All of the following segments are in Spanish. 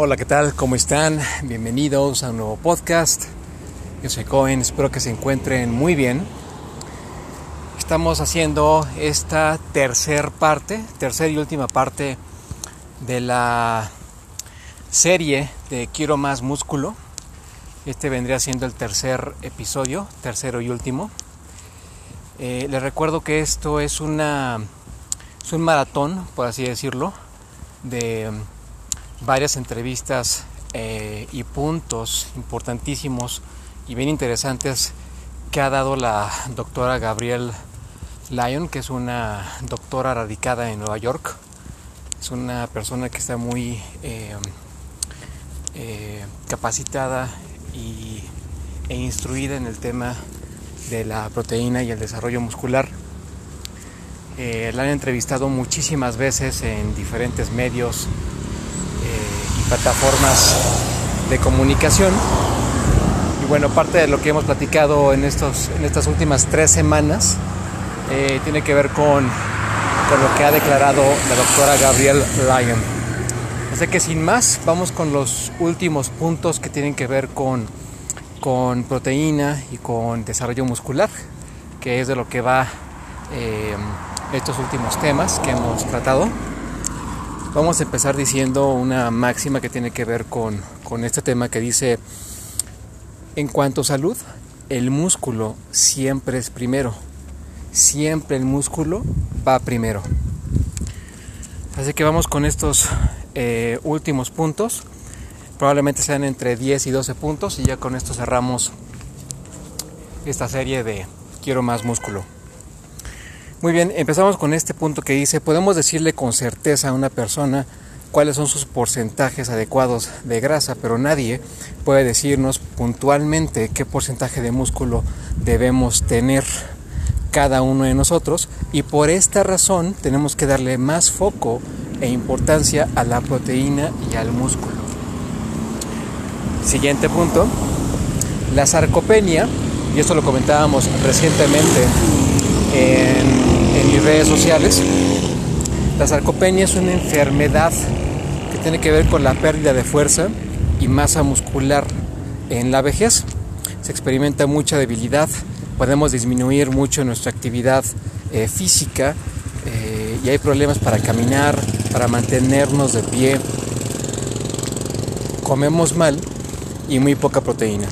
Hola, ¿qué tal? ¿Cómo están? Bienvenidos a un nuevo podcast. Yo soy Cohen, espero que se encuentren muy bien. Estamos haciendo esta tercer parte, tercera y última parte de la serie de Quiero más músculo. Este vendría siendo el tercer episodio, tercero y último. Eh, les recuerdo que esto es, una, es un maratón, por así decirlo, de varias entrevistas eh, y puntos importantísimos y bien interesantes que ha dado la doctora Gabrielle Lyon, que es una doctora radicada en Nueva York. Es una persona que está muy eh, eh, capacitada y, e instruida en el tema de la proteína y el desarrollo muscular. la han entrevistado muchísimas veces en diferentes medios, plataformas de comunicación. Y bueno, parte de lo que hemos platicado en, estos, en estas últimas tres semanas eh, tiene que ver con, con lo que ha declarado la doctora Gabrielle Lyon. Así que sin más, vamos con los últimos puntos que tienen que ver con, con proteína y con desarrollo muscular, que es de lo que va eh, estos últimos temas que hemos tratado. Vamos a empezar diciendo una máxima que tiene que ver con, este tema que dice, en cuanto a salud, el músculo siempre es primero. Siempre el músculo va primero. Así que vamos con estos eh, últimos puntos. Probablemente sean entre 10 y 12 puntos y ya con esto cerramos esta serie de Quiero más músculo. Muy bien, empezamos con este punto que dice, podemos decirle con certeza a una persona cuáles son sus porcentajes adecuados de grasa, pero nadie puede decirnos puntualmente qué porcentaje de músculo debemos tener cada uno de nosotros. Y por esta razón tenemos que darle más foco e importancia a la proteína y al músculo. Siguiente punto, la sarcopenia, y esto lo comentábamos recientemente en redes sociales. La sarcopenia es una enfermedad que tiene que ver con la pérdida de fuerza y masa muscular en la vejez. Se experimenta mucha debilidad, podemos disminuir mucho nuestra actividad eh, física eh, y hay problemas para caminar, para mantenernos de pie. Comemos mal y muy poca proteína.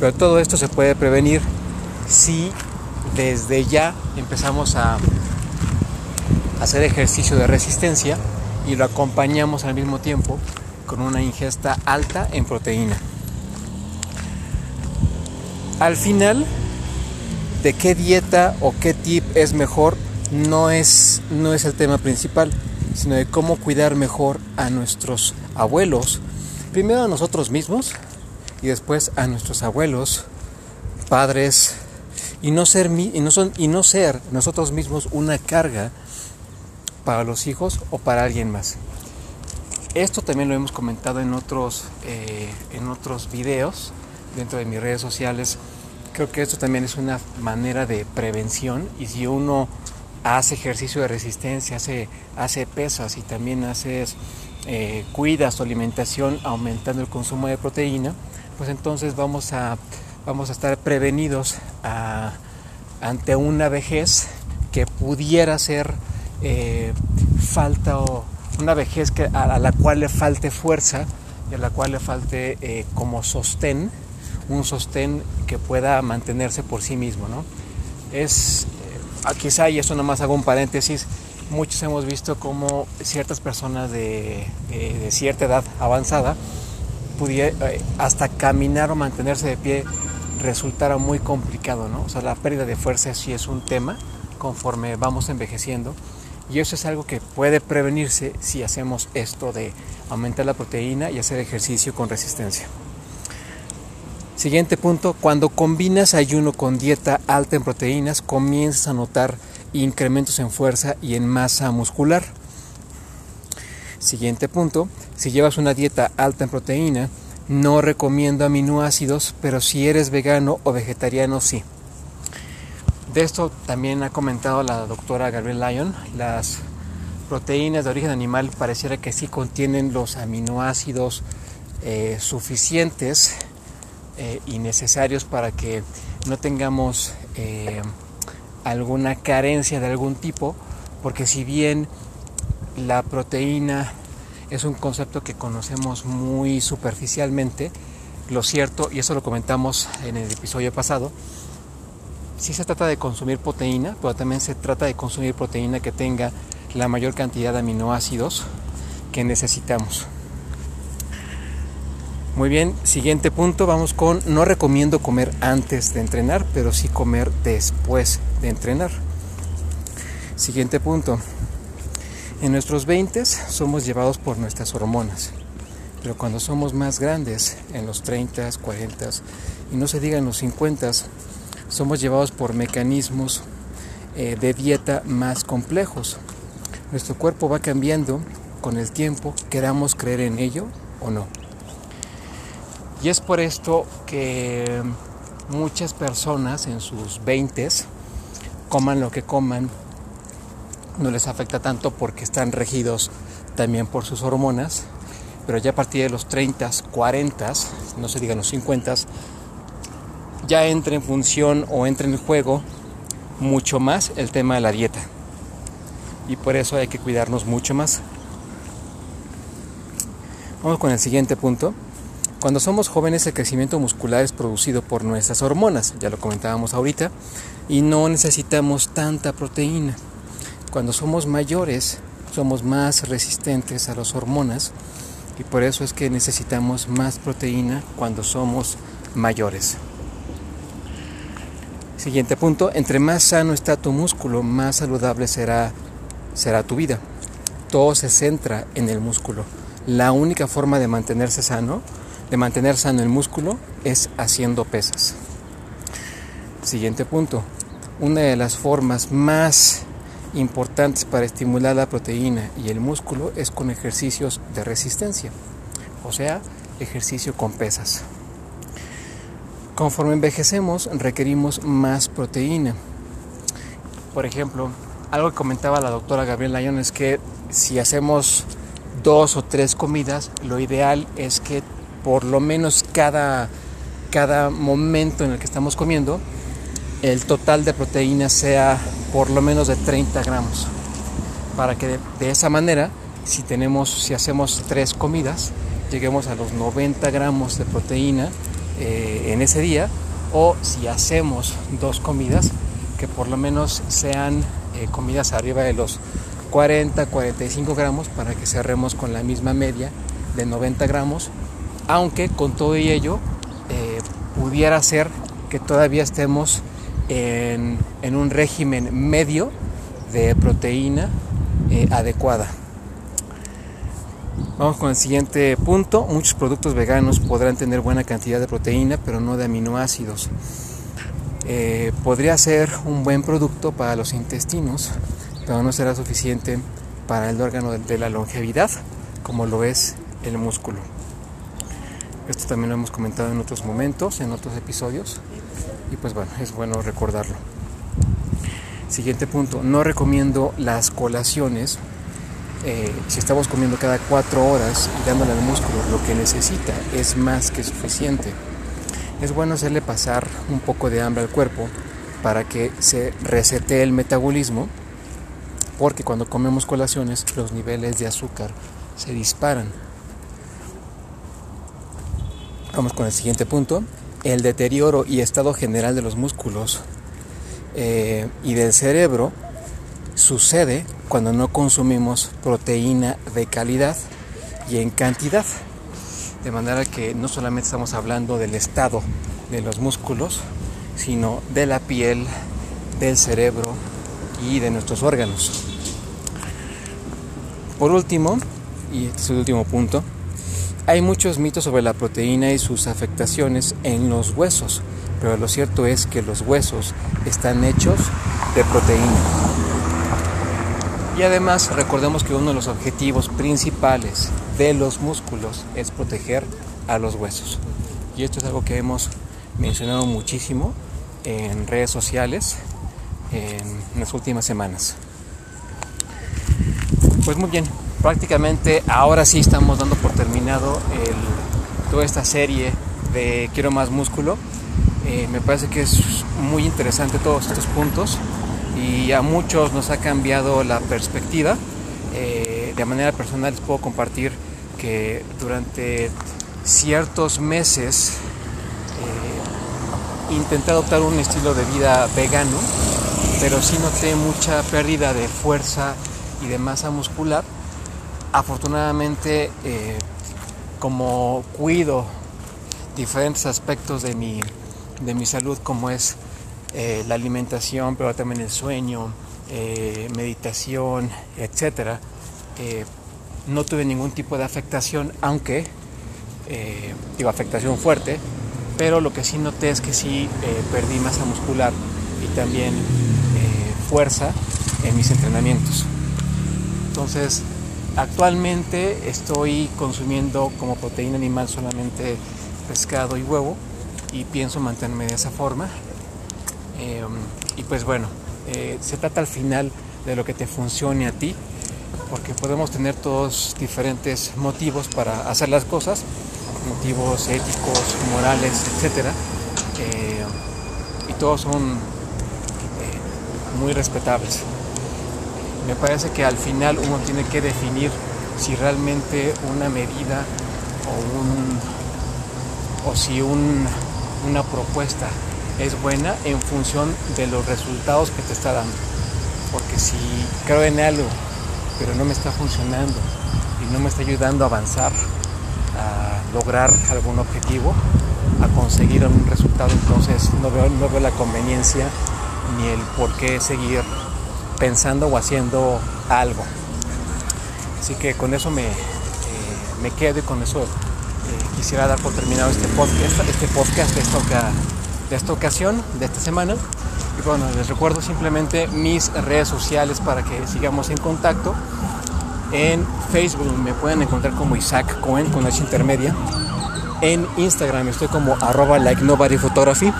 Pero todo esto se puede prevenir si desde ya empezamos a hacer ejercicio de resistencia y lo acompañamos al mismo tiempo con una ingesta alta en proteína. Al final, de qué dieta o qué tip es mejor no es, no es el tema principal, sino de cómo cuidar mejor a nuestros abuelos, primero a nosotros mismos y después a nuestros abuelos, padres, y no ser, y no son, y no ser nosotros mismos una carga para los hijos o para alguien más. Esto también lo hemos comentado en otros, eh, en otros videos dentro de mis redes sociales. Creo que esto también es una manera de prevención y si uno hace ejercicio de resistencia, hace, hace pesas y también haces, eh, cuida su alimentación aumentando el consumo de proteína, pues entonces vamos a vamos a estar prevenidos ante una vejez que pudiera ser eh, falta o una vejez que, a, la cual le falte fuerza y a la cual le falte eh, como sostén, un sostén que pueda mantenerse por sí mismo. ¿no? Es, eh, quizá, y eso nomás hago un paréntesis, muchos hemos visto como ciertas personas de, de cierta edad avanzada pudiera, hasta caminar o mantenerse de pie resultara muy complicado, ¿no? O sea, la pérdida de fuerza sí es un tema conforme vamos envejeciendo y eso es algo que puede prevenirse si hacemos esto de aumentar la proteína y hacer ejercicio con resistencia. Siguiente punto, cuando combinas ayuno con dieta alta en proteínas, comienzas a notar incrementos en fuerza y en masa muscular. Siguiente punto, si llevas una dieta alta en proteína, no recomiendo aminoácidos, pero si eres vegano o vegetariano, sí. De esto también ha comentado la doctora Gabriel Lyon, las proteínas de origen animal pareciera que sí contienen los aminoácidos eh, suficientes eh, y necesarios para que no tengamos eh, alguna carencia de algún tipo, porque si bien la proteína es un concepto que conocemos muy superficialmente, lo cierto, y eso lo comentamos en el episodio pasado, sí se trata de consumir proteína, pero también se trata de consumir proteína que tenga la mayor cantidad de aminoácidos que necesitamos. Muy bien, siguiente punto, vamos con no recomiendo comer antes de entrenar, pero sí comer después de entrenar. Siguiente punto. En nuestros 20 somos llevados por nuestras hormonas, pero cuando somos más grandes, en los 30, 40 y no se diga en los 50, somos llevados por mecanismos eh, de dieta más complejos. Nuestro cuerpo va cambiando con el tiempo, queramos creer en ello o no. Y es por esto que muchas personas en sus 20 coman lo que coman, no les afecta tanto porque están regidos también por sus hormonas, pero ya a partir de los 30, 40, no se digan los 50, ya entra en función o entra en juego mucho más el tema de la dieta. Y por eso hay que cuidarnos mucho más. Vamos con el siguiente punto. Cuando somos jóvenes el crecimiento muscular es producido por nuestras hormonas, ya lo comentábamos ahorita, y no necesitamos tanta proteína. Cuando somos mayores somos más resistentes a las hormonas y por eso es que necesitamos más proteína cuando somos mayores. Siguiente punto, entre más sano está tu músculo, más saludable será, será tu vida. Todo se centra en el músculo. La única forma de mantenerse sano de mantener sano el músculo es haciendo pesas. Siguiente punto. Una de las formas más importantes para estimular la proteína y el músculo es con ejercicios de resistencia, o sea, ejercicio con pesas. Conforme envejecemos requerimos más proteína. Por ejemplo, algo que comentaba la doctora Gabriela Lyon es que si hacemos dos o tres comidas, lo ideal es que por lo menos cada, cada momento en el que estamos comiendo, el total de proteína sea por lo menos de 30 gramos. Para que de, esa manera, si, tenemos, si hacemos tres comidas, lleguemos a los 90 gramos de proteína eh, en ese día. O si hacemos dos comidas, que por lo menos sean eh, comidas arriba de los 40, 45 gramos para que cerremos con la misma media de 90 gramos aunque con todo y ello eh, pudiera ser que todavía estemos en, un régimen medio de proteína eh, adecuada. Vamos con el siguiente punto. Muchos productos veganos podrán tener buena cantidad de proteína, pero no de aminoácidos. Eh, podría ser un buen producto para los intestinos, pero no será suficiente para el órgano de la longevidad, como lo es el músculo. Esto también lo hemos comentado en otros momentos, en otros episodios. Y pues bueno, es bueno recordarlo. Siguiente punto, no recomiendo las colaciones. Eh, si estamos comiendo cada cuatro horas y dándole al músculo lo que necesita, es más que suficiente. Es bueno hacerle pasar un poco de hambre al cuerpo para que se resete el metabolismo, porque cuando comemos colaciones los niveles de azúcar se disparan Vamos con el siguiente punto. El deterioro y estado general de los músculos eh, y del cerebro sucede cuando no consumimos proteína de calidad y en cantidad. De manera que no solamente estamos hablando del estado de los músculos, sino de la piel, del cerebro y de nuestros órganos. Por último, y este es el último punto, hay muchos mitos sobre la proteína y sus afectaciones en los huesos, pero lo cierto es que los huesos están hechos de proteína. Y además recordemos que uno de los objetivos principales de los músculos es proteger a los huesos. Y esto es algo que hemos mencionado muchísimo en redes sociales en las últimas semanas. Pues muy bien, prácticamente ahora sí estamos dando por terminado toda esta serie de Quiero más músculo. Eh, me parece que es muy interesante todos estos puntos y a muchos nos ha cambiado la perspectiva. Eh, de manera personal les puedo compartir que durante ciertos meses eh, intenté adoptar un estilo de vida vegano, pero sí noté mucha pérdida de fuerza y de masa muscular. Afortunadamente, eh, como cuido diferentes aspectos de mi, de mi salud, como es eh, la alimentación, pero también el sueño, eh, meditación, etcétera, no tuve ningún tipo de afectación, aunque digo afectación fuerte, pero lo que sí noté es que sí perdí masa muscular y también fuerza en mis entrenamientos. Entonces, actualmente estoy consumiendo como proteína animal solamente pescado y huevo y pienso mantenerme de esa forma. Em, y pues bueno, eh, se trata al final de lo que te funcione a ti, porque podemos tener todos diferentes motivos para hacer las cosas, motivos éticos, morales, etc. Eh, y todos son eh, muy respetables me parece que al final uno tiene que definir si realmente una medida o, un, o si una propuesta es buena en función de los resultados que te está dando. Porque si creo en algo, pero no me está funcionando y no me está ayudando a avanzar, a lograr algún objetivo, a conseguir un resultado, entonces no veo, no veo la conveniencia ni el por qué seguir pensando o haciendo algo. Así que con eso me, eh, me quedo y con eso eh, quisiera dar por terminado este podcast, este podcast de esta, ocasión, de esta semana. Y bueno, les recuerdo simplemente mis redes sociales para que sigamos en contacto. En Facebook me pueden encontrar como Isaac Cohen con H intermedia. En Instagram estoy como arroba like nobody photography.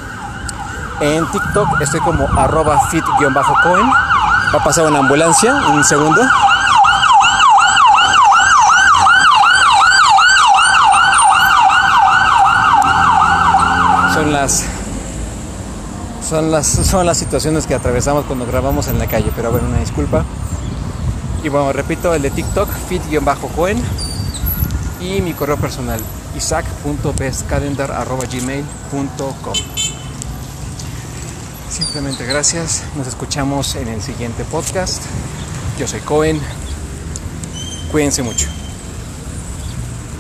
En TikTok estoy como arroba fit-cohen. Va a pasar una ambulancia, un segundo. Son las son las son las situaciones que atravesamos cuando grabamos en la calle, pero bueno, una disculpa. Y bueno, repito, el de TikTok, fit-cohen y mi correo personal, isaac.bestcalendar.gmail.com Simplemente gracias. Nos escuchamos en el siguiente podcast. Yo soy Cohen. Cuídense mucho.